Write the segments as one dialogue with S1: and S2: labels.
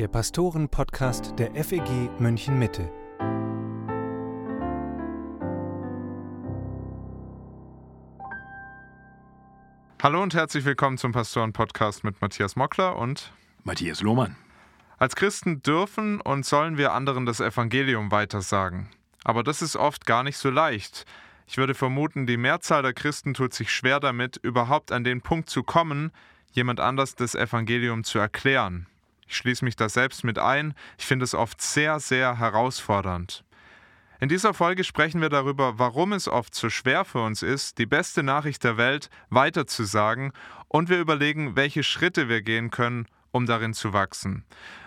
S1: der Pastoren-Podcast der FEG München Mitte.
S2: Hallo und herzlich willkommen zum Pastoren-Podcast mit Matthias Mockler und
S3: Matthias Lohmann.
S2: Als Christen dürfen und sollen wir anderen das Evangelium weitersagen. Aber das ist oft gar nicht so leicht. Ich würde vermuten, die Mehrzahl der Christen tut sich schwer damit, überhaupt an den Punkt zu kommen, jemand anders das Evangelium zu erklären. Ich schließe mich da selbst mit ein. Ich finde es oft sehr, sehr herausfordernd. In dieser Folge sprechen wir darüber, warum es oft so schwer für uns ist, die beste Nachricht der Welt weiterzusagen und wir überlegen, welche Schritte wir gehen können, um darin zu wachsen.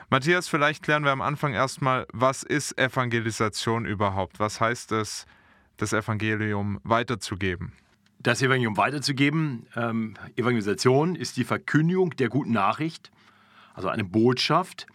S2: Matthias, vielleicht klären wir am Anfang erstmal, was ist Evangelisation überhaupt? Was heißt es, das Evangelium weiterzugeben?
S3: Das Evangelium weiterzugeben, ähm, Evangelisation ist die Verkündigung der guten Nachricht also eine Botschaft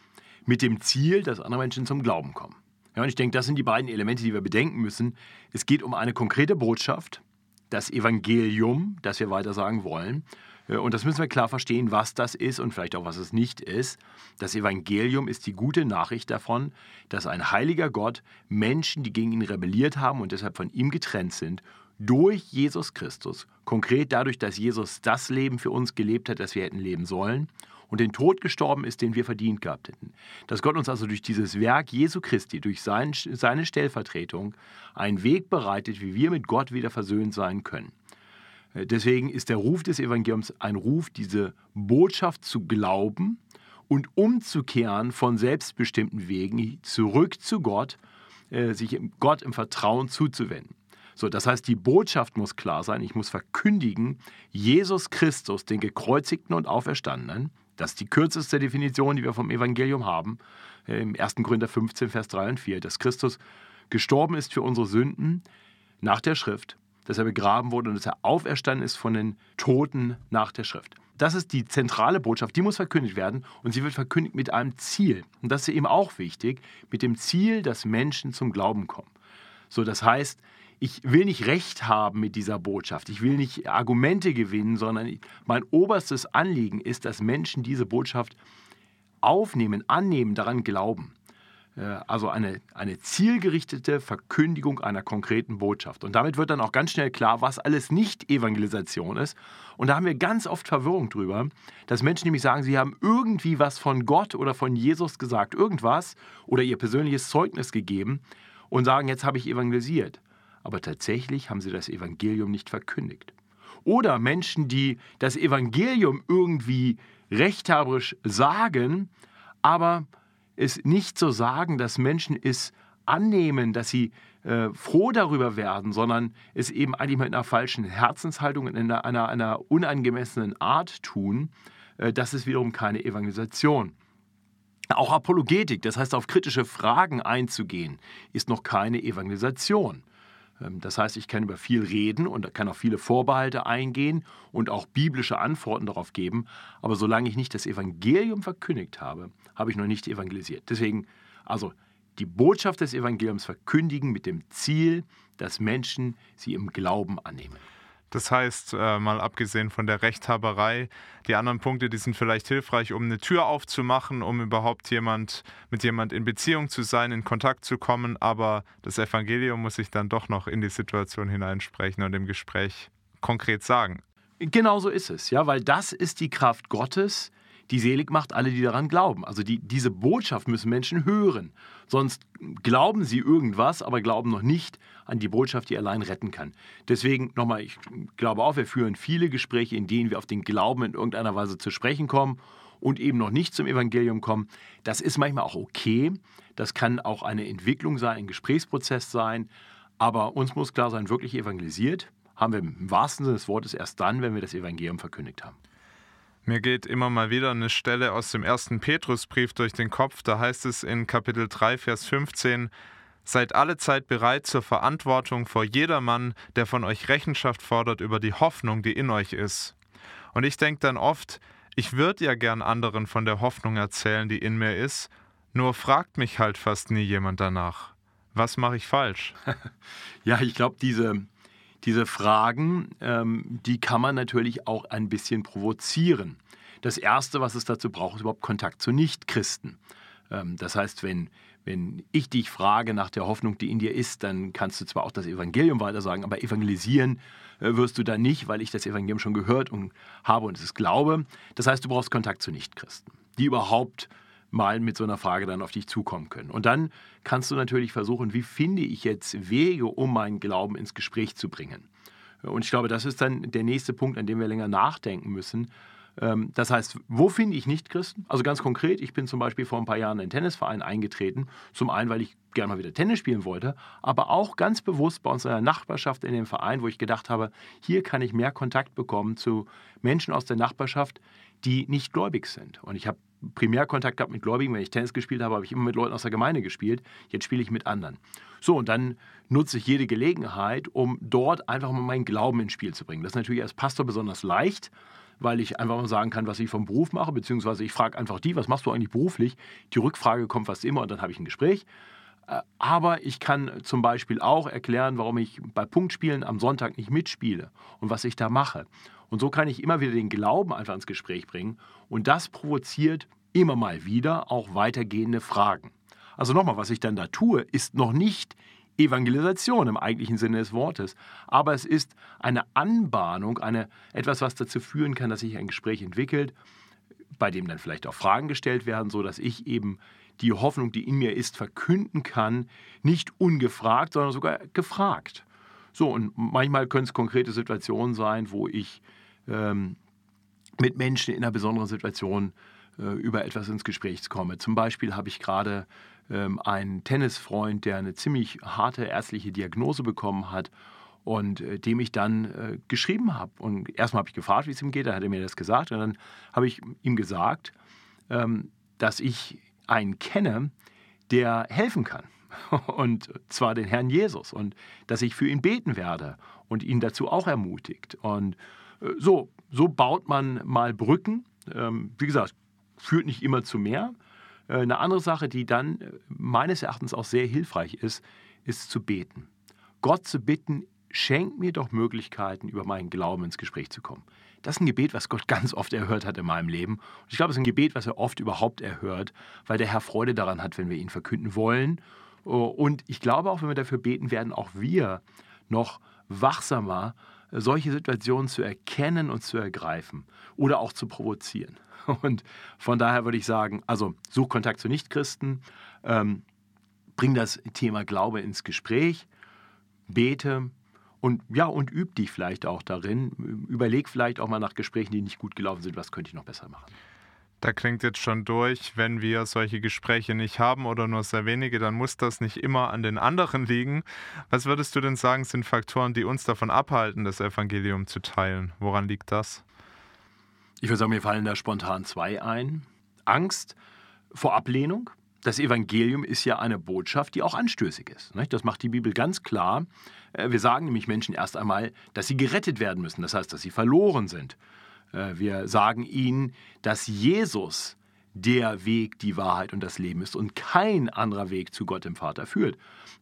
S3: mit dem Ziel, dass andere Menschen zum Glauben kommen. Ja, und ich denke, das sind die beiden Elemente, die wir bedenken müssen. Es geht um eine konkrete Botschaft, das Evangelium, das wir weiter sagen wollen. Äh, und das müssen wir klar verstehen, was das ist und vielleicht auch, was es nicht ist. Das Evangelium ist die gute Nachricht davon, dass ein heiliger Gott Menschen, die gegen ihn rebelliert haben und deshalb von ihm getrennt sind, durch Jesus Christus, konkret dadurch, dass Jesus das Leben für uns gelebt hat, das wir hätten leben sollen, und den Tod gestorben ist, den wir verdient gehabt hätten. Dass Gott uns also durch dieses Werk Jesu Christi, durch sein, seine Stellvertretung, einen Weg bereitet, wie wir mit Gott wieder versöhnt sein können. Äh, deswegen ist der Ruf des Evangeliums ein Ruf, diese Botschaft zu glauben und umzukehren von selbstbestimmten Wegen zurück zu Gott, äh, sich Gott im Vertrauen zuzuwenden. So, das heißt, die Botschaft muss klar sein. Ich muss verkündigen, Jesus Christus, den gekreuzigten und auferstandenen, das ist die kürzeste Definition, die wir vom Evangelium haben, im 1. Korinther 15, Vers 3 und 4, dass Christus gestorben ist für unsere Sünden nach der Schrift, dass er begraben wurde und dass er auferstanden ist von den Toten nach der Schrift. Das ist die zentrale Botschaft, die muss verkündigt werden und sie wird verkündigt mit einem Ziel. Und das ist eben auch wichtig, mit dem Ziel, dass Menschen zum Glauben kommen. So, das heißt, ich will nicht Recht haben mit dieser Botschaft. Ich will nicht Argumente gewinnen, sondern mein oberstes Anliegen ist, dass Menschen diese Botschaft aufnehmen, annehmen, daran glauben. Äh, also eine, eine zielgerichtete Verkündigung einer konkreten Botschaft. Und damit wird dann auch ganz schnell klar, was alles nicht Evangelisation ist. Und da haben wir ganz oft Verwirrung drüber, dass Menschen nämlich sagen, sie haben irgendwie was von Gott oder von Jesus gesagt, irgendwas oder ihr persönliches Zeugnis gegeben und sagen, jetzt habe ich evangelisiert aber tatsächlich haben sie das Evangelium nicht verkündigt. Oder Menschen, die das Evangelium irgendwie rechthaberisch sagen, aber es nicht so sagen, dass Menschen es annehmen, dass sie äh, froh darüber werden, sondern es eben eigentlich mit einer falschen Herzenshaltung in einer, einer, einer unangemessenen Art tun, äh, das ist wiederum keine Evangelisation. Auch Apologetik, das heißt auf kritische Fragen einzugehen, ist noch keine Evangelisation. Ähm, das heißt, ich kann über viel reden und kann auch viele Vorbehalte eingehen und auch biblische Antworten darauf geben. Aber solange ich nicht das Evangelium verkündigt habe, habe ich noch nicht evangelisiert. Deswegen, also die Botschaft des Evangeliums verkündigen mit dem Ziel, dass Menschen sie im Glauben annehmen.
S2: Das heißt, äh, mal abgesehen von der Rechthaberei, die anderen Punkte, die sind vielleicht hilfreich, um eine Tür aufzumachen, um überhaupt jemand mit jemand in Beziehung zu sein, in Kontakt zu kommen. Aber das Evangelium muss sich dann doch noch in die Situation hineinsprechen und im Gespräch konkret sagen.
S3: Genau so ist es, ja, weil das ist die Kraft Gottes, die selig macht alle, die daran glauben. Also die, diese Botschaft müssen Menschen hören. Sonst glauben sie irgendwas, aber glauben noch nicht an die Botschaft, die allein retten kann. Deswegen nochmal, ich glaube auch, wir führen viele Gespräche, in denen wir auf den Glauben in irgendeiner Weise zu sprechen kommen und eben noch nicht zum Evangelium kommen. Das ist manchmal auch okay. Das kann auch eine Entwicklung sein, ein Gesprächsprozess sein. Aber uns muss klar sein, wirklich evangelisiert haben wir im wahrsten Sinne des Wortes erst dann, wenn wir das Evangelium verkündigt haben.
S2: Mir geht immer mal wieder eine Stelle aus dem ersten Petrusbrief durch den Kopf. Da heißt es in Kapitel 3, Vers 15, Seid alle Zeit bereit zur Verantwortung vor jedermann, der von euch Rechenschaft fordert über die Hoffnung, die in euch ist. Und ich denke dann oft, ich würde ja gern anderen von der Hoffnung erzählen, die in mir ist, nur fragt mich halt fast nie jemand danach. Was mache ich falsch?
S3: ja, ich glaube, diese, diese Fragen, ähm, die kann man natürlich auch ein bisschen provozieren. Das Erste, was es dazu braucht, ist überhaupt Kontakt zu Nichtchristen. Ähm, das heißt, wenn, wenn ich dich frage nach der Hoffnung, die in dir ist, dann kannst du zwar auch das Evangelium weitersagen, aber evangelisieren äh, wirst du dann nicht, weil ich das Evangelium schon gehört und habe und es glaube. Das heißt, du brauchst Kontakt zu Nichtchristen, die überhaupt mal mit so einer Frage dann auf dich zukommen können. Und dann kannst du natürlich versuchen, wie finde ich jetzt Wege, um meinen Glauben ins Gespräch zu bringen. Und ich glaube, das ist dann der nächste Punkt, an dem wir länger nachdenken müssen. Ähm, das heißt, wo finde ich Nichtchristen? Also ganz konkret, ich bin zum Beispiel vor ein paar Jahren in einen Tennisverein eingetreten. Zum einen, weil ich gerne mal wieder Tennis spielen wollte, aber auch ganz bewusst bei uns in der Nachbarschaft in dem Verein, wo ich gedacht habe, hier kann ich mehr Kontakt bekommen zu Menschen aus der Nachbarschaft, die nicht gläubig sind. Und ich habe primär Kontakt gehabt mit Gläubigen. Wenn ich Tennis gespielt habe, habe ich immer mit Leuten aus der Gemeinde gespielt. Jetzt spiele ich mit anderen. So, und dann nutze ich jede Gelegenheit, um dort einfach mal meinen Glauben ins Spiel zu bringen. Das ist natürlich als Pastor besonders leicht, weil ich einfach mal sagen kann, was ich vom Beruf mache, beziehungsweise ich frage einfach die, was machst du eigentlich beruflich? Die Rückfrage kommt fast immer und dann habe ich ein Gespräch. Äh, aber ich kann zum Beispiel auch erklären, warum ich bei Punktspielen am Sonntag nicht mitspiele und was ich da mache. Und so kann ich immer wieder den Glauben einfach ins Gespräch bringen. Und das provoziert immer mal wieder auch weitergehende Fragen. Also nochmal, was ich dann da tue, ist noch nicht Evangelisation im eigentlichen Sinne des Wortes, aber es ist eine Anbahnung, eine, etwas, was dazu führen kann, dass sich ein Gespräch entwickelt, bei dem dann vielleicht auch Fragen gestellt werden, sodass ich eben die Hoffnung, die in mir ist, verkünden kann, nicht ungefragt, sondern sogar gefragt. So, und manchmal können es konkrete Situationen sein, wo ich ähm, mit Menschen in einer besonderen Situation äh, über etwas ins Gespräch komme. Zum Beispiel habe ich gerade ähm, einen Tennisfreund, der eine ziemlich harte ärztliche Diagnose bekommen hat und äh, dem ich dann äh, geschrieben habe. Und erstmal habe ich gefragt, wie es ihm geht, dann hat er mir das gesagt und dann habe ich ihm gesagt, ähm, dass ich einen kenne, der helfen kann. Und zwar den Herrn Jesus. Und dass ich für ihn beten werde und ihn dazu auch ermutigt. Und so, so baut man mal Brücken. Ähm, wie gesagt, führt nicht immer zu mehr. Äh, eine andere Sache, die dann äh, meines Erachtens auch sehr hilfreich ist, ist zu beten. Gott zu bitten, schenk mir doch Möglichkeiten, über meinen Glauben ins Gespräch zu kommen. Das ist ein Gebet, was Gott ganz oft erhört hat in meinem Leben. Und ich glaube, es ist ein Gebet, was er oft überhaupt erhört, weil der Herr Freude daran hat, wenn wir ihn verkünden wollen. Und ich glaube auch, wenn wir dafür beten, werden auch wir noch wachsamer, solche Situationen zu erkennen und zu ergreifen oder auch zu provozieren. Und von daher würde ich sagen, also such Kontakt zu Nichtchristen, ähm, bring das Thema Glaube ins Gespräch, bete und ja, und üb dich vielleicht auch darin. Überleg vielleicht auch mal nach Gesprächen, die nicht gut gelaufen sind, was könnte ich noch besser machen.
S2: Da klingt jetzt schon durch, wenn wir solche Gespräche nicht haben oder nur sehr wenige, dann muss das nicht immer an den anderen liegen. Was würdest du denn sagen, sind Faktoren, die uns davon abhalten, das Evangelium zu teilen? Woran liegt das?
S3: Ich würde sagen, mir fallen da spontan zwei ein. Angst vor Ablehnung. Das Evangelium ist ja eine Botschaft, die auch anstößig ist. Das macht die Bibel ganz klar. Äh, wir sagen nämlich Menschen erst einmal, dass sie gerettet werden müssen. Das heißt, dass sie verloren sind. Äh, wir sagen ihnen, dass Jesus der Weg, die Wahrheit und das Leben ist und kein anderer Weg zu Gott dem Vater führt.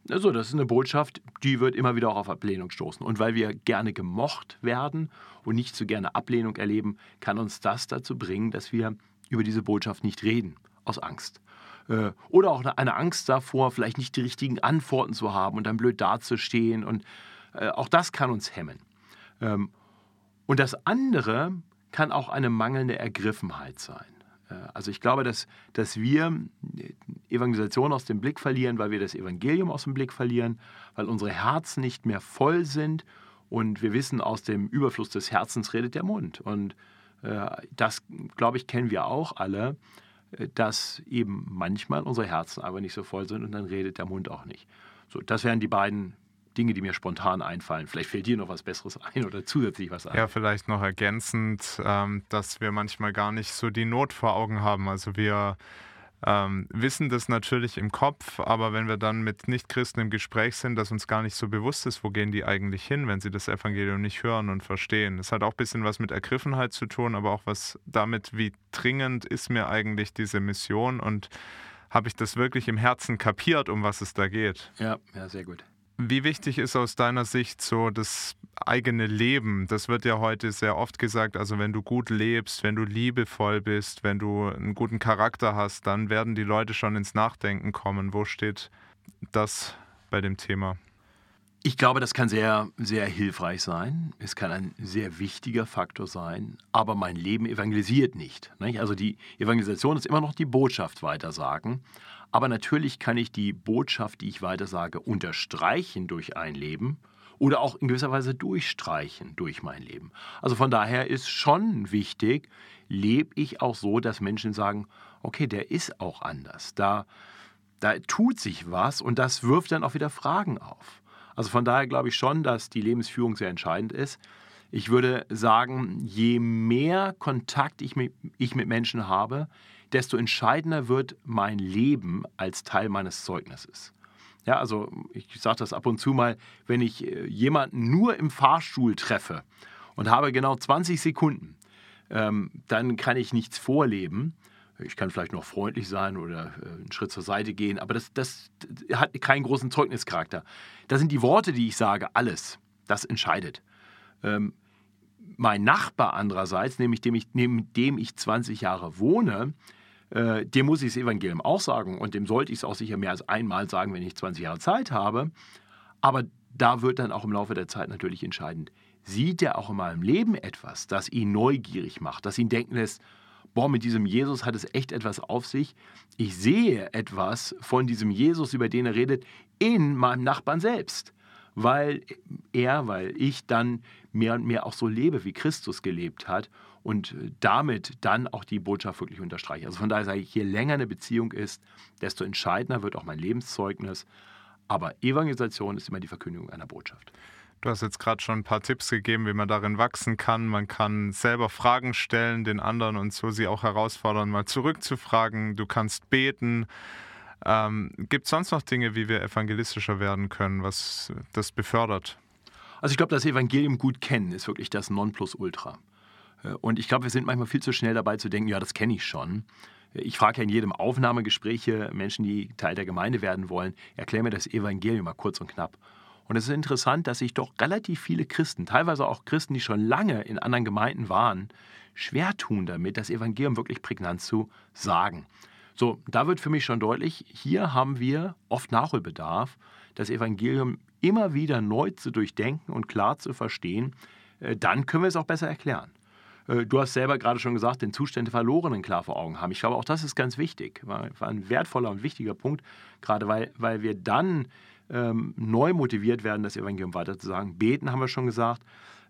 S3: Also das ist eine Botschaft, die wird immer wieder auch auf Ablehnung stoßen. Und weil wir gerne gemocht werden und nicht so gerne Ablehnung erleben, kann uns das dazu bringen, dass wir über diese Botschaft nicht reden, aus Angst. Äh, oder auch eine Angst davor, vielleicht nicht die richtigen Antworten zu haben und dann blöd dazustehen. Und äh, auch das kann uns hemmen. Ähm, und das andere kann auch eine mangelnde Ergriffenheit sein. Äh, also ich glaube, dass, dass wir Evangelisation aus dem Blick verlieren, weil wir das Evangelium aus dem Blick verlieren, weil unsere Herzen nicht mehr voll sind und wir wissen, aus dem Überfluss des Herzens redet der Mund. Und äh, das, glaube ich, kennen wir auch alle, äh, dass eben manchmal unsere Herzen aber nicht so voll sind und dann redet der Mund auch nicht. So, das wären die beiden Dinge, die mir spontan einfallen. Vielleicht fällt dir noch was Besseres ein oder zusätzlich was ein.
S2: Ja, vielleicht noch ergänzend, ähm, dass wir manchmal gar nicht so die Not vor Augen haben. Also wir ähm, wissen das natürlich im Kopf, aber wenn wir dann mit Nichtchristen im Gespräch sind, dass uns gar nicht so bewusst ist, wo gehen die eigentlich hin, wenn sie das Evangelium nicht hören und verstehen. Das hat auch ein bisschen was mit Ergriffenheit zu tun, aber auch was damit, wie dringend ist mir eigentlich diese Mission und habe ich das wirklich im Herzen kapiert, um was es da geht.
S3: Ja, ja, sehr gut.
S2: Wie wichtig ist aus deiner Sicht so das eigene Leben? Das wird ja heute sehr oft gesagt. Also wenn du gut lebst, wenn du liebevoll bist, wenn du einen guten Charakter hast, dann werden die Leute schon ins Nachdenken kommen. Wo steht das bei dem Thema?
S3: Ich glaube, das kann sehr, sehr hilfreich sein. Es kann ein sehr wichtiger Faktor sein, aber mein Leben evangelisiert nicht. nicht? Also die Evangelisation ist immer noch die Botschaft weitersagen. Aber natürlich kann ich die Botschaft, die ich weitersage, unterstreichen durch ein Leben oder auch in gewisser Weise durchstreichen durch mein Leben. Also von daher ist schon wichtig, lebe ich auch so, dass Menschen sagen, okay, der ist auch anders. Da, da tut sich was und das wirft dann auch wieder Fragen auf. Also von daher glaube ich schon, dass die Lebensführung sehr entscheidend ist. Ich würde sagen, je mehr Kontakt ich mit, ich mit Menschen habe, desto entscheidender wird mein Leben als Teil meines Zeugnisses. Ja, also ich sage das ab und zu mal, wenn ich äh, jemanden nur im Fahrstuhl treffe und habe genau 20 Sekunden, ähm, dann kann ich nichts vorleben. Ich kann vielleicht noch freundlich sein oder äh, einen Schritt zur Seite gehen, aber das, das hat keinen großen Zeugnischarakter. Da sind die Worte, die ich sage, alles. Das entscheidet. Ähm, mein Nachbar andererseits, nämlich dem ich, neben dem ich 20 Jahre wohne, äh, dem muss ich das Evangelium auch sagen und dem sollte ich es auch sicher mehr als einmal sagen, wenn ich 20 Jahre Zeit habe. Aber da wird dann auch im Laufe der Zeit natürlich entscheidend, sieht er auch in meinem Leben etwas, das ihn neugierig macht, das ihn denken lässt, boah, mit diesem Jesus hat es echt etwas auf sich. Ich sehe etwas von diesem Jesus, über den er redet, in meinem Nachbarn selbst weil er, weil ich dann mehr und mehr auch so lebe, wie Christus gelebt hat und damit dann auch die Botschaft wirklich unterstreiche. Also von daher sage ich, je länger eine Beziehung ist, desto entscheidender wird auch mein Lebenszeugnis. Aber Evangelisation ist immer die Verkündigung einer Botschaft.
S2: Du hast jetzt gerade schon ein paar Tipps gegeben, wie man darin wachsen kann. Man kann selber Fragen stellen den anderen und so sie auch herausfordern, mal zurückzufragen. Du kannst beten. Ähm, Gibt es sonst noch Dinge, wie wir evangelistischer werden können, was das befördert?
S3: Also ich glaube, das Evangelium gut kennen ist wirklich das Nonplusultra. Äh, und ich glaube, wir sind manchmal viel zu schnell dabei zu denken, ja, das kenne ich schon. Ich frage ja in jedem Aufnahmegespräch Menschen, die Teil der Gemeinde werden wollen, erklär mir das Evangelium mal kurz und knapp. Und es ist interessant, dass sich doch relativ viele Christen, teilweise auch Christen, die schon lange in anderen Gemeinden waren, schwer tun damit, das Evangelium wirklich prägnant zu sagen. So, da wird für mich schon deutlich, hier haben wir oft Nachholbedarf, das Evangelium immer wieder neu zu durchdenken und klar zu verstehen. Äh, dann können wir es auch besser erklären. Äh, du hast selber gerade schon gesagt, den Zustand der Verlorenen klar vor Augen haben. Ich glaube, auch das ist ganz wichtig. War ein wertvoller und wichtiger Punkt, gerade weil, weil wir dann ähm, neu motiviert werden, das Evangelium weiter zu sagen. Beten haben wir schon gesagt.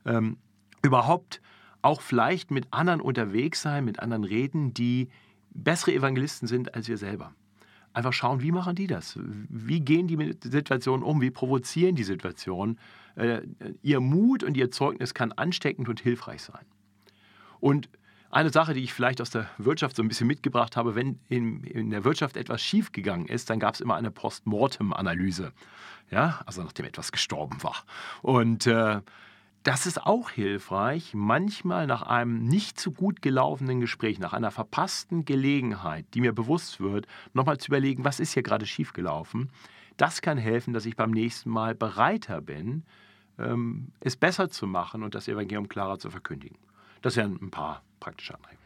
S3: Ähm, überhaupt auch vielleicht mit anderen unterwegs sein, mit anderen reden, die bessere Evangelisten sind als wir selber. Einfach schauen, wie machen die das? Wie gehen die mit Situationen um? Wie provozieren die Situation? Äh, ihr Mut und ihr Zeugnis kann ansteckend und hilfreich sein. Und eine Sache, die ich vielleicht aus der Wirtschaft so ein bisschen mitgebracht habe, wenn in, in der Wirtschaft etwas schiefgegangen ist, dann gab es immer eine Postmortem-Analyse. Ja, also nachdem etwas gestorben war. Und äh, das ist auch hilfreich, manchmal nach einem nicht so gut gelaufenen Gespräch, nach einer verpassten Gelegenheit, die mir bewusst wird, nochmal zu überlegen, was ist hier gerade schiefgelaufen. Das kann helfen, dass ich beim nächsten Mal bereiter bin, ähm, es besser zu machen und das Evangelium klarer zu verkündigen. Das wären ein paar praktische Anregungen.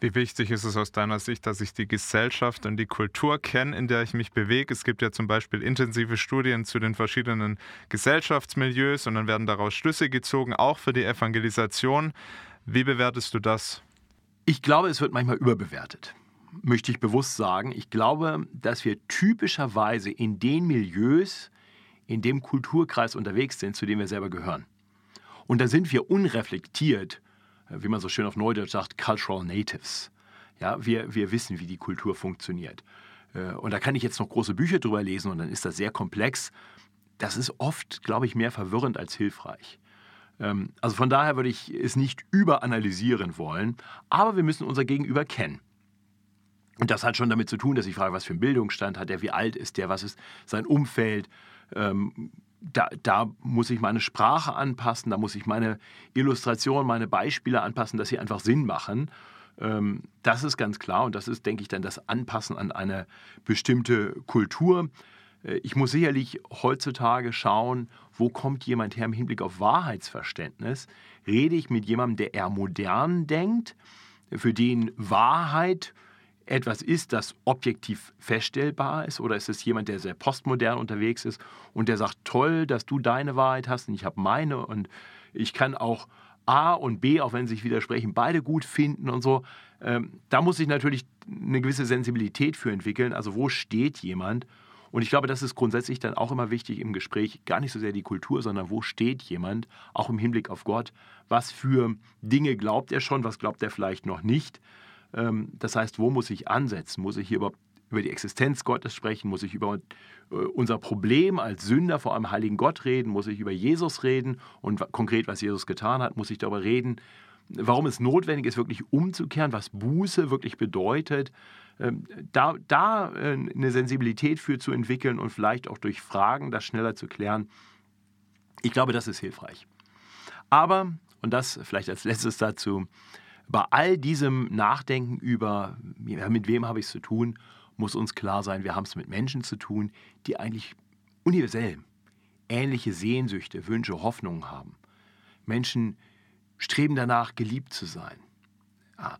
S2: Wie wichtig ist es aus deiner Sicht, dass ich die Gesellschaft und die Kultur kenne, in der ich mich bewege? Es gibt ja zum Beispiel intensive Studien zu den verschiedenen Gesellschaftsmilieus und dann werden daraus Schlüsse gezogen, auch für die Evangelisation. Wie bewertest du das?
S3: Ich glaube, es wird manchmal überbewertet. Möchte ich bewusst sagen. Ich glaube, dass wir typischerweise in den Milieus, in dem Kulturkreis unterwegs sind, zu dem wir selber gehören. Und da sind wir unreflektiert wie man so schön auf Neudeutsch sagt, Cultural Natives. Ja, wir, wir wissen, wie die Kultur funktioniert. Äh, und da kann ich jetzt noch große Bücher drüber lesen und dann ist das sehr komplex. Das ist oft, glaube ich, mehr verwirrend als hilfreich. Ähm, also von daher würde ich es nicht überanalysieren wollen, aber wir müssen unser Gegenüber kennen. Und das hat schon damit zu tun, dass ich frage, was für einen Bildungsstand hat er, wie alt ist der, was ist sein Umfeld, ähm, da, da, muss ich meine Sprache anpassen, da muss ich meine Illustration, meine Beispiele anpassen, dass sie einfach Sinn machen. Ähm, das ist ganz klar und das ist, denke ich, dann das Anpassen an eine bestimmte Kultur. Äh, ich muss sicherlich heutzutage schauen, wo kommt jemand her im Hinblick auf Wahrheitsverständnis. Rede ich mit jemandem, der eher modern denkt, für den Wahrheit etwas ist, das objektiv feststellbar ist? Oder ist es jemand, der sehr postmodern unterwegs ist und der sagt, toll, dass du deine Wahrheit hast und ich habe meine und ich kann auch A und B, auch wenn sie sich widersprechen, beide gut finden und so. Ähm, da muss ich natürlich eine gewisse Sensibilität für entwickeln. Also wo steht jemand? Und ich glaube, das ist grundsätzlich dann auch immer wichtig im Gespräch, gar nicht so sehr die Kultur, sondern wo steht jemand, auch im Hinblick auf Gott. Was für Dinge glaubt er schon, was glaubt er vielleicht noch nicht. Ähm, das heißt, wo muss ich ansetzen? Muss ich hier überhaupt über die Existenz Gottes sprechen? Muss ich über äh, unser Problem als Sünder vor einem heiligen Gott reden? Muss ich über Jesus reden und konkret, was Jesus getan hat? Muss ich darüber reden, warum es notwendig ist, wirklich umzukehren, was Buße wirklich bedeutet? Ähm, da, da äh, eine Sensibilität für zu entwickeln und vielleicht auch durch Fragen das schneller zu klären, ich glaube, das ist hilfreich. Aber, und das vielleicht als letztes dazu, bei all diesem Nachdenken über, mit wem habe ich es zu tun, muss uns klar sein, wir haben es mit Menschen zu tun, die eigentlich universell ähnliche Sehnsüchte, Wünsche, Hoffnungen haben. Menschen streben danach, geliebt zu sein,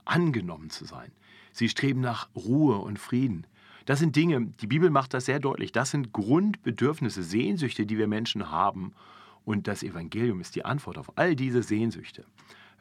S3: angenommen zu sein. Sie streben nach Ruhe und Frieden. Das sind Dinge, die Bibel macht das sehr deutlich, das sind Grundbedürfnisse, Sehnsüchte, die wir Menschen haben. Und das Evangelium ist die Antwort auf all diese Sehnsüchte.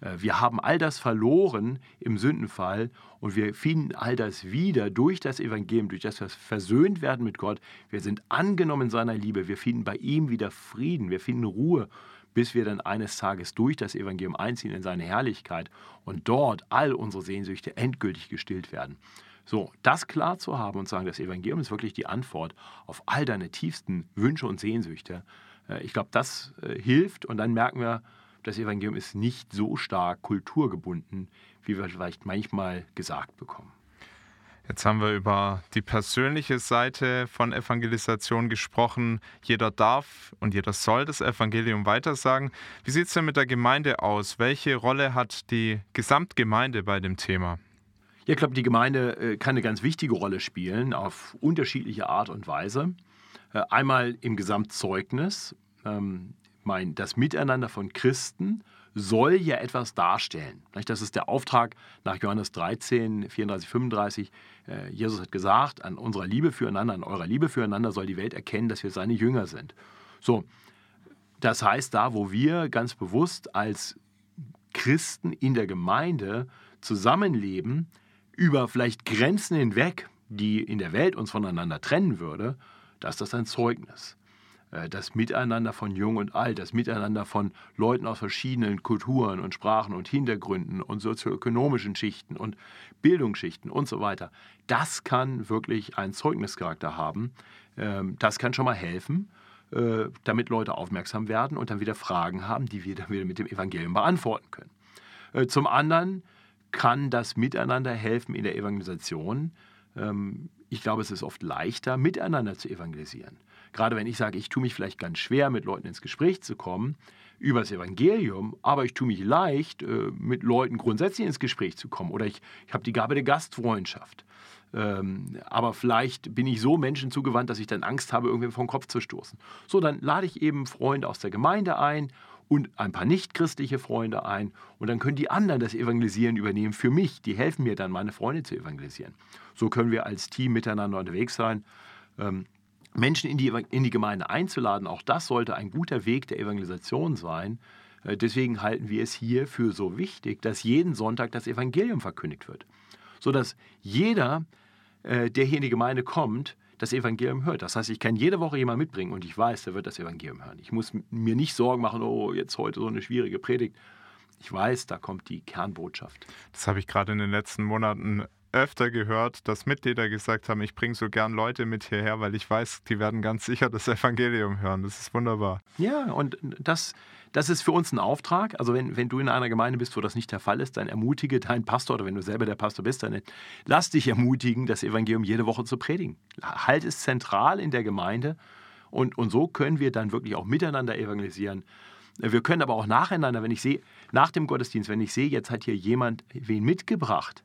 S3: Äh, wir haben all das verloren im Sündenfall und wir finden all das wieder durch das Evangelium, durch das wir versöhnt werden mit Gott. Wir sind angenommen in seiner Liebe. Wir finden bei ihm wieder Frieden. Wir finden Ruhe, bis wir dann eines Tages durch das Evangelium einziehen in seine Herrlichkeit und dort all unsere Sehnsüchte endgültig gestillt werden. So, das klar zu haben und zu sagen, das Evangelium ist wirklich die Antwort auf all deine tiefsten Wünsche und Sehnsüchte. Äh, ich glaube, das äh, hilft und dann merken wir, das Evangelium ist nicht so stark kulturgebunden, wie wir vielleicht manchmal gesagt bekommen.
S2: Jetzt haben wir über die persönliche Seite von Evangelisation gesprochen. Jeder darf und jeder soll das Evangelium weitersagen. Wie sieht es denn mit der Gemeinde aus? Welche Rolle hat die Gesamtgemeinde bei dem Thema?
S3: Ja, ich glaube, die Gemeinde äh, kann eine ganz wichtige Rolle spielen, auf unterschiedliche Art und Weise. Äh, einmal im Gesamtzeugnis. Ähm, mein, das Miteinander von Christen soll ja etwas darstellen. Das ist der Auftrag nach Johannes 13, 34, 35. Jesus hat gesagt, an unserer Liebe füreinander, an eurer Liebe füreinander soll die Welt erkennen, dass wir seine Jünger sind. So, das heißt, da, wo wir ganz bewusst als Christen in der Gemeinde zusammenleben, über vielleicht Grenzen hinweg, die in der Welt uns voneinander trennen würde, da ist das ein Zeugnis. Äh, das Miteinander von Jung und Alt, das Miteinander von Leuten aus verschiedenen Kulturen und Sprachen und Hintergründen und sozioökonomischen Schichten und Bildungsschichten und so weiter, das kann wirklich einen Zeugnischarakter haben. Ähm, das kann schon mal helfen, äh, damit Leute aufmerksam werden und dann wieder Fragen haben, die wir dann wieder mit dem Evangelium beantworten können. Äh, zum anderen kann das Miteinander helfen in der Evangelisation. Ähm, ich glaube, es ist oft leichter, miteinander zu evangelisieren. Gerade wenn ich sage, ich tue mich vielleicht ganz schwer, mit Leuten ins Gespräch zu kommen über das Evangelium, aber ich tue mich leicht, äh, mit Leuten grundsätzlich ins Gespräch zu kommen. Oder ich, ich habe die Gabe der Gastfreundschaft. Ähm, aber vielleicht bin ich so Menschen zugewandt, dass ich dann Angst habe, irgendwem vom Kopf zu stoßen. So, dann lade ich eben Freunde aus der Gemeinde ein und ein paar nichtchristliche Freunde ein und dann können die anderen das Evangelisieren übernehmen für mich. Die helfen mir dann, meine Freunde zu evangelisieren. So können wir als Team miteinander unterwegs sein. Menschen in die, in die Gemeinde einzuladen, auch das sollte ein guter Weg der Evangelisation sein. Äh, deswegen halten wir es hier für so wichtig, dass jeden Sonntag das Evangelium verkündigt wird, sodass jeder, äh, der hier in die Gemeinde kommt, das Evangelium hört. Das heißt, ich kann jede Woche jemanden mitbringen und ich weiß, der wird das Evangelium hören. Ich muss mir nicht Sorgen machen, oh, jetzt heute so eine schwierige Predigt. Ich weiß, da kommt die Kernbotschaft.
S2: Das habe ich gerade in den letzten Monaten öfter gehört, dass Mitglieder gesagt haben, ich bringe so gern Leute mit hierher, weil ich weiß, die werden ganz sicher das Evangelium hören. Das ist wunderbar.
S3: Ja, und das, das ist für uns ein Auftrag. Also wenn, wenn du in einer Gemeinde bist, wo das nicht der Fall ist, dann ermutige deinen Pastor oder wenn du selber der Pastor bist, dann lass dich ermutigen, das Evangelium jede Woche zu predigen. Halt es zentral in der Gemeinde und, und so können wir dann wirklich auch miteinander evangelisieren. Wir können aber auch nacheinander, wenn ich sehe, nach dem Gottesdienst, wenn ich sehe, jetzt hat hier jemand wen mitgebracht,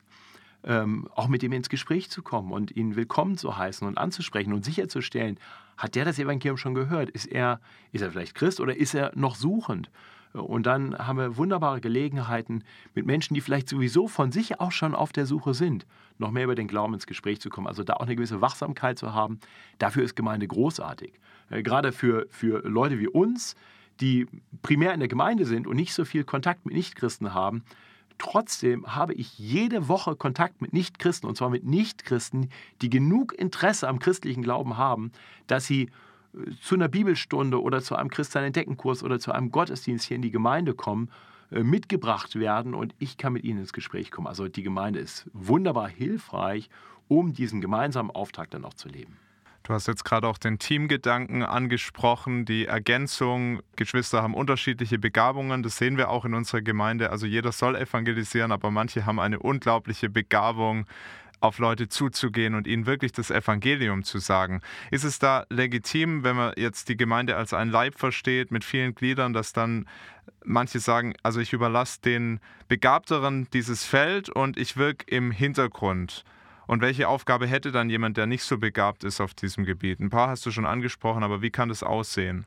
S3: ähm, auch mit ihm ins Gespräch zu kommen und ihn willkommen zu heißen und anzusprechen und sicherzustellen, hat der das Evangelium schon gehört? Ist er, ist er vielleicht Christ oder ist er noch suchend? Und dann haben wir wunderbare Gelegenheiten, mit Menschen, die vielleicht sowieso von sich auch schon auf der Suche sind, noch mehr über den Glauben ins Gespräch zu kommen. Also da auch eine gewisse Wachsamkeit zu haben. Dafür ist Gemeinde großartig. Äh, gerade für, für Leute wie uns, die primär in der Gemeinde sind und nicht so viel Kontakt mit Nichtchristen haben, Trotzdem habe ich jede Woche Kontakt mit Nichtchristen, und zwar mit Nichtchristen, die genug Interesse am christlichen Glauben haben, dass sie äh, zu einer Bibelstunde oder zu einem Christian Entdeckenkurs oder zu einem Gottesdienst hier in die Gemeinde kommen, äh, mitgebracht werden und ich kann mit ihnen ins Gespräch kommen. Also die Gemeinde ist wunderbar hilfreich, um diesen gemeinsamen Auftrag dann auch zu leben.
S2: Du hast jetzt gerade auch den Teamgedanken angesprochen, die Ergänzung. Geschwister haben unterschiedliche Begabungen, das sehen wir auch in unserer Gemeinde. Also jeder soll evangelisieren, aber manche haben eine unglaubliche Begabung, auf Leute zuzugehen und ihnen wirklich das Evangelium zu sagen. Ist es da legitim, wenn man jetzt die Gemeinde als ein Leib versteht mit vielen Gliedern, dass dann manche sagen, also ich überlasse den Begabteren dieses Feld und ich wirke im Hintergrund? Und welche Aufgabe hätte dann jemand, der nicht so begabt ist auf diesem Gebiet? Ein paar hast du schon angesprochen, aber wie kann das aussehen?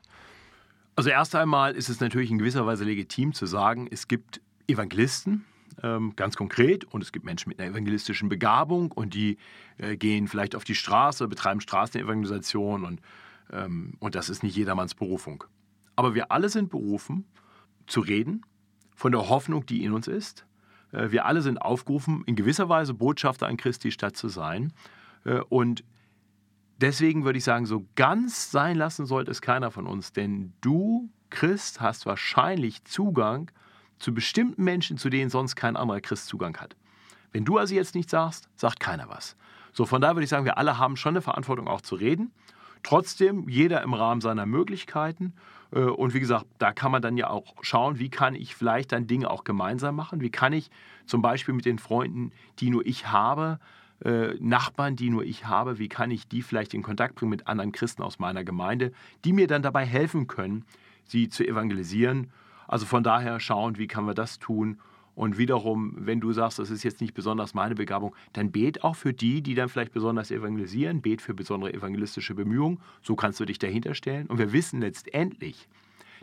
S3: Also erst einmal ist es natürlich in gewisser Weise legitim zu sagen, es gibt Evangelisten, ähm, ganz konkret, und es gibt Menschen mit einer evangelistischen Begabung und die äh, gehen vielleicht auf die Straße, betreiben Straßenevangelisation und, ähm, und das ist nicht jedermanns Berufung. Aber wir alle sind berufen, zu reden von der Hoffnung, die in uns ist, wir alle sind aufgerufen, in gewisser Weise Botschafter an Christi Stadt zu sein. Äh, und deswegen würde ich sagen, so ganz sein lassen sollte es keiner von uns, denn du, Christ, hast wahrscheinlich Zugang zu bestimmten Menschen, zu denen sonst kein anderer Christ Zugang hat. Wenn du also jetzt nichts sagst, sagt keiner was. So, von daher würde ich sagen, wir alle haben schon eine Verantwortung auch zu reden. Trotzdem jeder im Rahmen seiner Möglichkeiten. Äh, und wie gesagt, da kann man dann ja auch schauen, wie kann ich vielleicht dann Dinge auch gemeinsam machen? Wie kann ich zum Beispiel mit den Freunden, die nur ich habe, äh, Nachbarn, die nur ich habe, wie kann ich die vielleicht in Kontakt bringen mit anderen Christen aus meiner Gemeinde, die mir dann dabei helfen können, sie zu evangelisieren. Also von daher schauen, wie kann man das tun und wiederum, wenn du sagst, das ist jetzt nicht besonders meine Begabung, dann bet auch für die, die dann vielleicht besonders evangelisieren, bet für besondere evangelistische Bemühungen. So kannst du dich dahinter stellen. Und wir wissen letztendlich,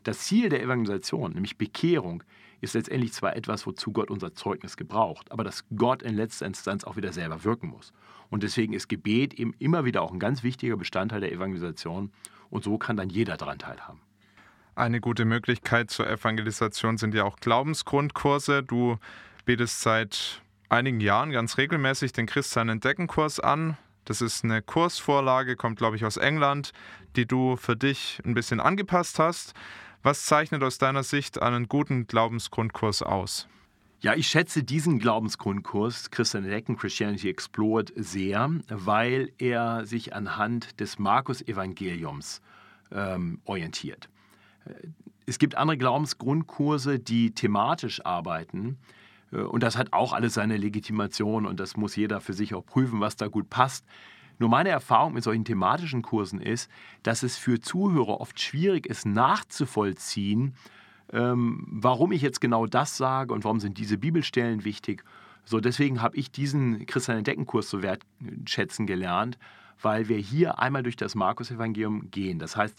S3: das Ziel der Evangelisation, nämlich Bekehrung, ist letztendlich zwar etwas, wozu Gott unser Zeugnis gebraucht, aber dass Gott in letzter Instanz auch wieder selber wirken muss. Und deswegen ist Gebet eben immer wieder auch ein ganz wichtiger Bestandteil der Evangelisation. Und so kann dann jeder daran teilhaben.
S2: Eine gute Möglichkeit zur Evangelisation sind ja auch Glaubensgrundkurse. Du bietest seit einigen Jahren ganz regelmäßig den Christian Entdeckenkurs an. Das ist eine Kursvorlage, kommt glaube ich aus England, die du für dich ein bisschen angepasst hast. Was zeichnet aus deiner Sicht einen guten Glaubensgrundkurs aus?
S3: Ja, ich schätze diesen Glaubensgrundkurs Christian Entdecken Christianity Explored sehr, weil er sich anhand des Markus-Evangeliums ähm, orientiert. Es gibt andere Glaubensgrundkurse, die thematisch arbeiten. Äh, und das hat auch alles seine Legitimation und das muss jeder für sich auch prüfen, was da gut passt. Nur meine Erfahrung mit solchen thematischen Kursen ist, dass es für Zuhörer oft schwierig ist, nachzuvollziehen, ähm, warum ich jetzt genau das sage und warum sind diese Bibelstellen wichtig. So, deswegen habe ich diesen Christian Entdeckenkurs so wertschätzen gelernt, weil wir hier einmal durch das Markus-Evangelium gehen. Das heißt,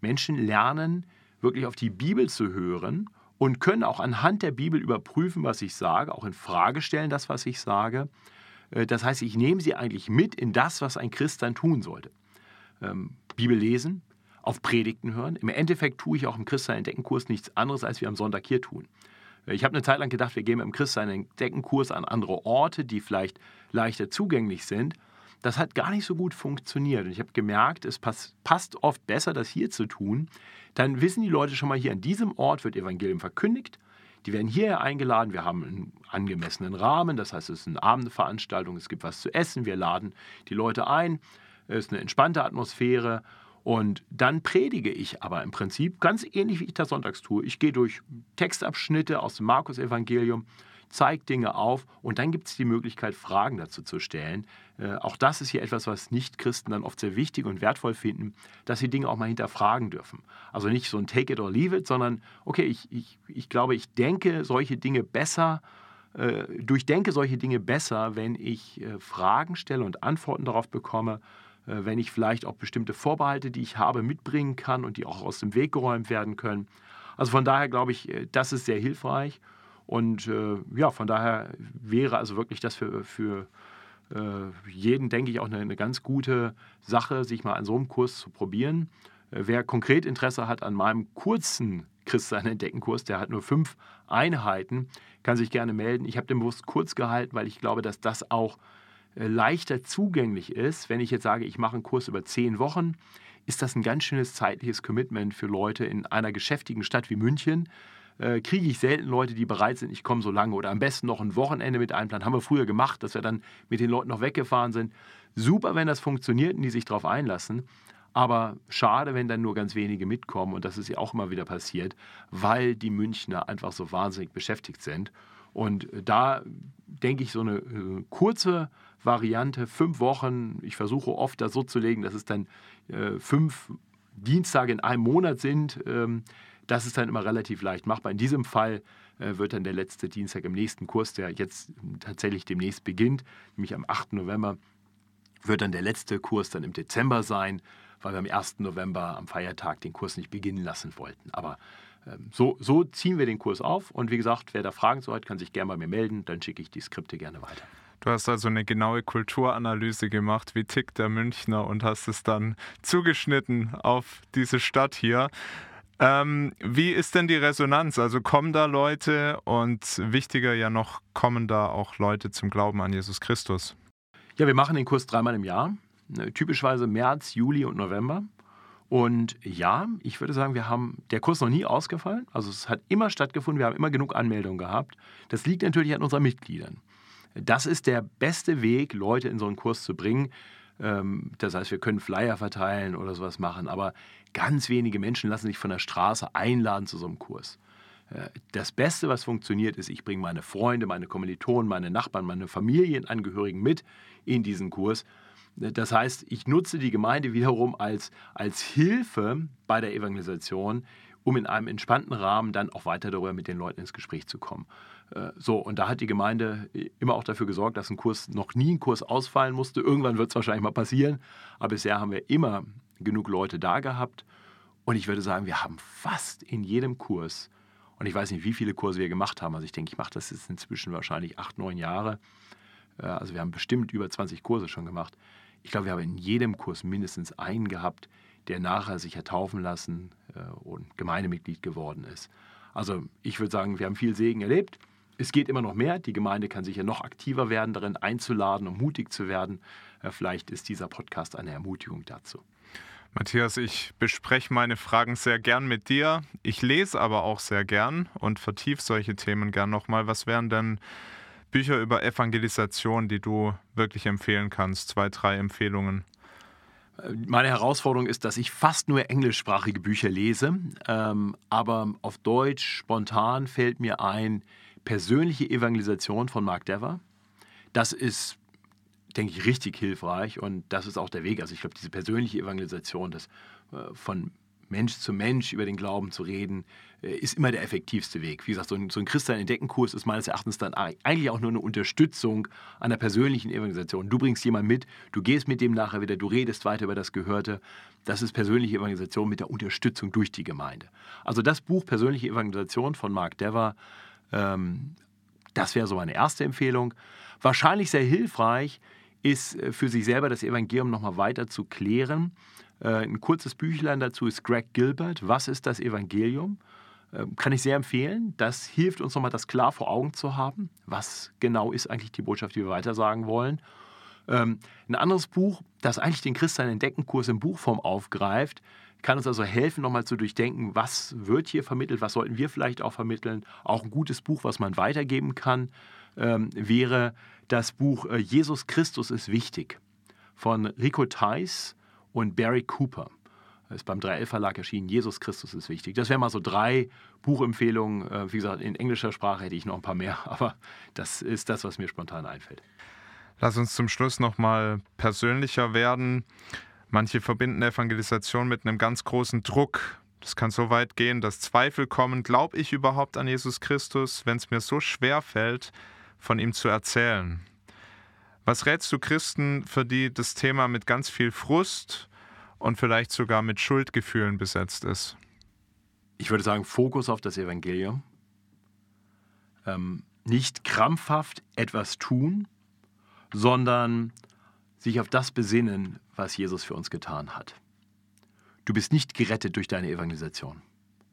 S3: Menschen lernen, wirklich auf die Bibel zu hören und können auch anhand der Bibel überprüfen, was ich sage, auch in Frage stellen, das, was ich sage. Äh, das heißt, ich nehme sie eigentlich mit in das, was ein Christ dann tun sollte. Ähm, Bibel lesen, auf Predigten hören. Im Endeffekt tue ich auch im Christsein-Entdeckenkurs nichts anderes, als wir am Sonntag hier tun. Äh, ich habe eine Zeit lang gedacht, wir gehen im Christsein-Entdeckenkurs an andere Orte, die vielleicht leichter zugänglich sind. Das hat gar nicht so gut funktioniert. Und ich habe gemerkt, es passt oft besser, das hier zu tun, dann wissen die Leute schon mal, hier an diesem Ort wird Evangelium verkündigt. Die werden hierher eingeladen. Wir haben einen angemessenen Rahmen, das heißt, es ist eine Abendveranstaltung, es gibt was zu essen. Wir laden die Leute ein. Es ist eine entspannte Atmosphäre. Und dann predige ich aber im Prinzip ganz ähnlich, wie ich das sonntags tue. Ich gehe durch Textabschnitte aus dem Markus-Evangelium zeigt Dinge auf und dann gibt es die Möglichkeit, Fragen dazu zu stellen. Äh, auch das ist hier etwas, was Nicht-Christen dann oft sehr wichtig und wertvoll finden, dass sie Dinge auch mal hinterfragen dürfen. Also nicht so ein Take it or leave it, sondern okay, ich, ich, ich glaube, ich denke solche Dinge besser äh, durchdenke solche Dinge besser, wenn ich äh, Fragen stelle und Antworten darauf bekomme, wenn ich vielleicht auch bestimmte Vorbehalte, die ich habe, mitbringen kann und die auch aus dem Weg geräumt werden können. Also von daher glaube ich, das ist sehr hilfreich. Und äh, ja, von daher wäre also wirklich das für, für äh, jeden, denke ich, auch eine, eine, ganz gute Sache, sich mal an so einem Kurs zu probieren. Äh, wer konkret Interesse hat an meinem kurzen Christsein entdecken Kurs, der hat nur fünf Einheiten, kann sich gerne melden. Ich habe den bewusst kurz gehalten, weil ich glaube, dass das auch leichter zugänglich ist. Wenn ich jetzt sage, ich mache einen Kurs über zehn Wochen, ist das ein ganz schönes zeitliches Commitment für Leute in einer geschäftigen Stadt wie München äh, kriege ich selten Leute, die bereit sind, ich komme so lange oder am besten noch ein Wochenende mit einplanen. Haben wir früher gemacht, dass wir dann mit den Leuten noch weggefahren sind. Super, wenn das funktioniert und die sich darauf einlassen. Aber schade, wenn dann nur ganz wenige mitkommen und das ist ja auch immer wieder passiert, weil die Münchner einfach so wahnsinnig beschäftigt sind. Und da denke ich, so eine äh, kurze Variante, fünf Wochen, ich versuche oft das so zu legen, dass es dann äh, fünf Dienstage in einem Monat sind. Ähm, das ist dann immer relativ leicht machbar. In diesem Fall äh, wird dann der letzte Dienstag im nächsten Kurs, der jetzt tatsächlich demnächst beginnt, nämlich am 8. November, wird dann der letzte Kurs dann im Dezember sein, weil wir am 1. November am Feiertag den Kurs nicht beginnen lassen wollten. Aber ähm, so, so, ziehen wir den Kurs auf. Und wie gesagt, wer da Fragen zu hat, kann sich gerne bei mir melden. Dann schicke ich die Skripte gerne weiter.
S2: Du hast also eine genaue Kulturanalyse gemacht, wie tickt der Münchner und hast es dann zugeschnitten auf diese Stadt hier. Ähm, wie ist denn die Resonanz? Also kommen da Leute und wichtiger ja noch, kommen da auch Leute zum Glauben an Jesus Christus?
S3: Ja, wir machen den Kurs dreimal im Jahr, ne, typischerweise März, Juli und November. Und ja, ich würde sagen, wir haben der Kurs noch nie ausgefallen. Also es hat immer stattgefunden, wir haben immer genug Anmeldungen gehabt. Das liegt natürlich an unseren Mitgliedern. Das ist der beste Weg, Leute in so einen Kurs zu bringen. Ähm, das heißt, wir können Flyer verteilen oder sowas machen, aber ganz wenige Menschen lassen sich von der Straße einladen zu so einem Kurs. Äh, das Beste, was funktioniert, ist, ich bringe meine Freunde, meine Kommilitonen, meine Nachbarn, meine Familienangehörigen mit in diesen Kurs. Äh, das heißt, ich nutze die Gemeinde wiederum als, als Hilfe bei der Evangelisation, um in einem entspannten Rahmen dann auch weiter darüber mit den Leuten ins Gespräch zu kommen. Äh, so, und da hat die Gemeinde immer auch dafür gesorgt, dass ein Kurs noch nie ein Kurs ausfallen musste. Irgendwann wird es wahrscheinlich mal passieren, aber bisher haben wir immer genug Leute da gehabt. Und ich würde sagen, wir haben fast in jedem Kurs, und ich weiß nicht, wie viele Kurse wir gemacht haben, also ich denke, ich mache das jetzt inzwischen wahrscheinlich acht, neun Jahre. Äh, also wir haben bestimmt über 20 Kurse schon gemacht. Ich glaube, wir haben in jedem Kurs mindestens einen gehabt, der nachher sich hat taufen lassen äh, und Gemeindemitglied geworden ist. Also ich würde sagen, wir haben viel Segen erlebt. Es geht immer noch mehr. Die Gemeinde kann sicher noch aktiver werden, darin einzuladen und mutig zu werden. Äh, vielleicht ist dieser Podcast eine Ermutigung dazu.
S2: Matthias, ich bespreche meine Fragen sehr gern mit dir. Ich lese aber auch sehr gern und vertiefe solche Themen gern nochmal. Was wären denn Bücher über Evangelisation, die du wirklich empfehlen kannst? Zwei, drei Empfehlungen.
S3: Meine Herausforderung ist, dass ich fast nur englischsprachige Bücher lese, ähm, aber auf Deutsch spontan fällt mir ein Persönliche Evangelisation von Mark Dever. Das ist, denke ich, richtig hilfreich und das ist auch der Weg. Also ich glaube, diese persönliche Evangelisation, das äh, von Mensch zu Mensch über den Glauben zu reden, äh, ist immer der effektivste Weg. Wie gesagt, so ein, so ein Christian-Entdecken-Kurs ist meines Erachtens dann eigentlich auch nur eine Unterstützung einer persönlichen Evangelisation. Du bringst jemanden mit, du gehst mit dem nachher wieder, du redest weiter über das Gehörte. Das ist persönliche Evangelisation mit der Unterstützung durch die Gemeinde. Also das Buch Persönliche Evangelisation von Mark Dever, ähm, das wäre so meine erste Empfehlung. Wahrscheinlich sehr hilfreich ist äh, für sich selber das Evangelium nochmal weiter zu klären. Äh, ein kurzes Büchlein dazu ist Greg Gilbert. Was ist das Evangelium? Ähm, kann ich sehr empfehlen. Das hilft uns nochmal, das klar vor Augen zu haben. Was genau ist eigentlich die Botschaft, die wir weitersagen wollen? Ähm, ein anderes Buch, das eigentlich den Christian Entdecken-Kurs in Buchform aufgreift, kann uns also helfen, nochmal zu durchdenken, was wird hier vermittelt, was sollten wir vielleicht auch vermitteln. Auch ein gutes Buch, was man weitergeben kann, ähm, wäre das Buch äh, Jesus Christus ist wichtig von Rico Theis und Barry Cooper. Das ist beim 3L Verlag erschienen. Jesus Christus ist wichtig. Das wären mal so drei Buchempfehlungen. Äh, wie gesagt, in englischer Sprache hätte ich noch ein paar mehr, aber das ist das, was mir spontan einfällt.
S2: Lass uns zum Schluss noch mal persönlicher werden. Manche verbinden Evangelisation mit einem ganz großen Druck. Das kann so weit gehen, dass Zweifel kommen. Glaube ich überhaupt an Jesus Christus? Wenn es mir so schwer fällt, von ihm zu erzählen. Was rätst du Christen, für die das Thema mit ganz viel Frust und vielleicht sogar mit Schuldgefühlen besetzt ist?
S3: Ich würde sagen, Fokus auf das Evangelium. Ähm, nicht krampfhaft etwas tun, sondern sich auf das besinnen, was Jesus für uns getan hat. Du bist nicht gerettet durch deine Evangelisation.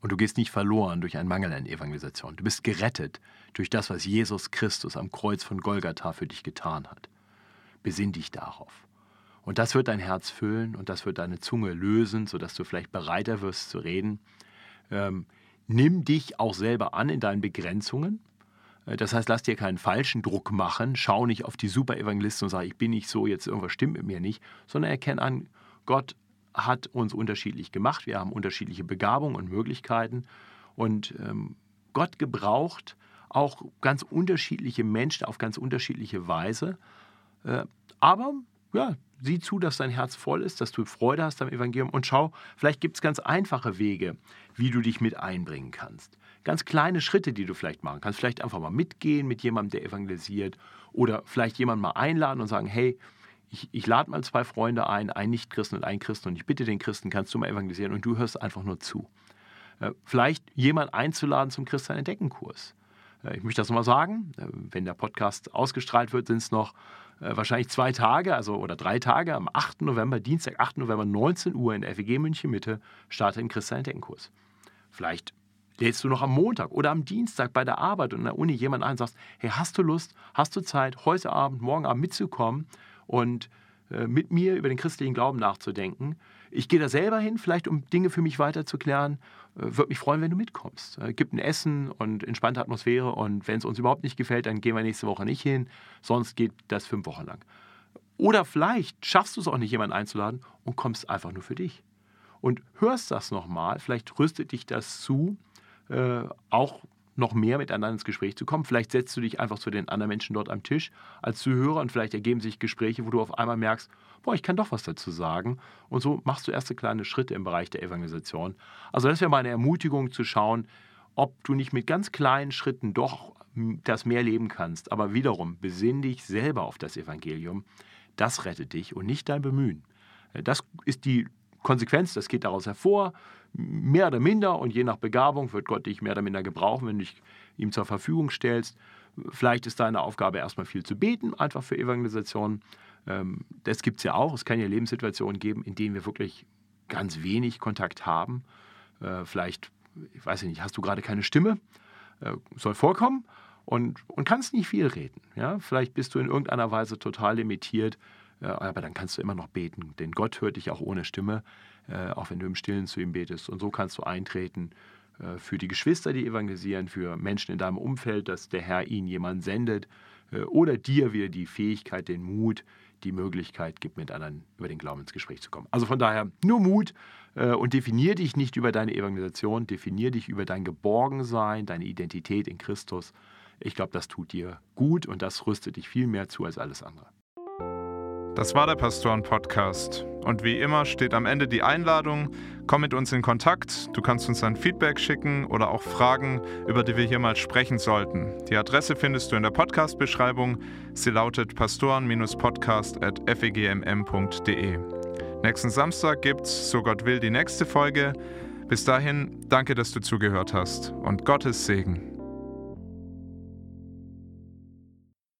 S3: Und du gehst nicht verloren durch einen Mangel an Evangelisation. Du bist gerettet durch das, was Jesus Christus am Kreuz von Golgatha für dich getan hat. Besinn dich darauf. Und das wird dein Herz füllen und das wird deine Zunge lösen, sodass du vielleicht bereiter wirst zu reden. Ähm, nimm dich auch selber an in deinen Begrenzungen. Äh, das heißt, lass dir keinen falschen Druck machen. Schau nicht auf die Super-Evangelisten und sag, ich bin nicht so, jetzt irgendwas stimmt mit mir nicht, sondern erkenn an, Gott hat uns unterschiedlich gemacht. Wir haben unterschiedliche Begabungen und Möglichkeiten. Und ähm, Gott gebraucht auch ganz unterschiedliche Menschen auf ganz unterschiedliche Weise. Äh, aber ja, sieh zu, dass dein Herz voll ist, dass du Freude hast am Evangelium und schau, vielleicht gibt es ganz einfache Wege, wie du dich mit einbringen kannst. Ganz kleine Schritte, die du vielleicht machen kannst. Vielleicht einfach mal mitgehen mit jemandem, der evangelisiert oder vielleicht jemanden mal einladen und sagen, hey, ich, ich lade mal zwei Freunde ein, einen Nicht-Christen und einen Christen und ich bitte den Christen, kannst du mal evangelisieren und du hörst einfach nur zu. Äh, vielleicht jemand einzuladen zum Christsein entdecken Kurs. Äh, ich möchte das nochmal sagen, äh, wenn der Podcast ausgestrahlt wird, sind es noch wahrscheinlich zwei Tage, also oder drei Tage, am 8. November, Dienstag, 8. November, 19 Uhr in der FEG München Mitte, startet ein Christsein entdecken Kurs. Vielleicht lädst du noch am Montag oder am Dienstag bei der Arbeit und in der Uni jemand ein und sagst, hey, hast du Lust, hast du Zeit, heute Abend, morgen Abend mitzukommen und äh, mit mir über den christlichen Glauben nachzudenken. Ich gehe da selber hin, vielleicht um Dinge für mich weiter zu klären. Äh, Würde mich freuen, wenn du mitkommst. Äh, gibt ein Essen und entspannte Atmosphäre und wenn es uns überhaupt nicht gefällt, dann gehen wir nächste Woche nicht hin. Sonst geht das fünf Wochen lang. Oder vielleicht schaffst du es auch nicht, jemanden einzuladen und kommst einfach nur für dich. Und hörst das nochmal, vielleicht rüstet dich das zu, äh, auch noch mehr miteinander ins Gespräch zu kommen. Vielleicht setzt du dich einfach zu den anderen Menschen dort am Tisch als Zuhörer und vielleicht ergeben sich Gespräche, wo du auf einmal merkst, boah, ich kann doch was dazu sagen. Und so machst du erste kleine Schritte im Bereich der Evangelisation. Also das wäre meine Ermutigung zu schauen, ob du nicht mit ganz kleinen Schritten doch das mehr leben kannst. Aber wiederum, besinn dich selber auf das Evangelium. Das rettet dich und nicht dein Bemühen. Das ist die Konsequenz, das geht daraus hervor mehr oder minder und je nach Begabung wird Gott dich mehr oder minder gebrauchen, wenn du dich ihm zur Verfügung stellst. Vielleicht ist deine Aufgabe erstmal viel zu beten, einfach für Evangelisation. Ähm, das gibt es ja auch. Es kann ja Lebenssituationen geben, in denen wir wirklich ganz wenig Kontakt haben. Äh, vielleicht, ich weiß nicht, hast du gerade keine Stimme, äh, soll vorkommen und, und kannst nicht viel reden. Ja? Vielleicht bist du in irgendeiner Weise total limitiert, aber dann kannst du immer noch beten, denn Gott hört dich auch ohne Stimme äh, auch wenn du im Stillen zu ihm betest. Und so kannst du eintreten äh, für die Geschwister, die evangelisieren, für Menschen in deinem Umfeld, dass der Herr ihnen jemand sendet äh, oder dir wieder die Fähigkeit, den Mut, die Möglichkeit gibt, mit anderen über den Glauben ins Gespräch zu kommen. Also von daher nur Mut äh, und definier dich nicht über deine Evangelisation, definier dich über dein Geborgensein, deine Identität in Christus. Ich glaube, das tut dir gut und das rüstet dich viel mehr zu als alles andere.
S2: Das war der Pastoren-Podcast. Und wie immer steht am Ende die Einladung. Komm mit uns in Kontakt. Du kannst uns ein Feedback schicken oder auch Fragen, über die wir hier mal sprechen sollten. Die Adresse findest du in der Podcast-Beschreibung. Sie lautet pastoren-podcast.fegmm.de. Nächsten Samstag gibt's, so Gott will, die nächste Folge. Bis dahin, danke, dass du zugehört hast und Gottes Segen.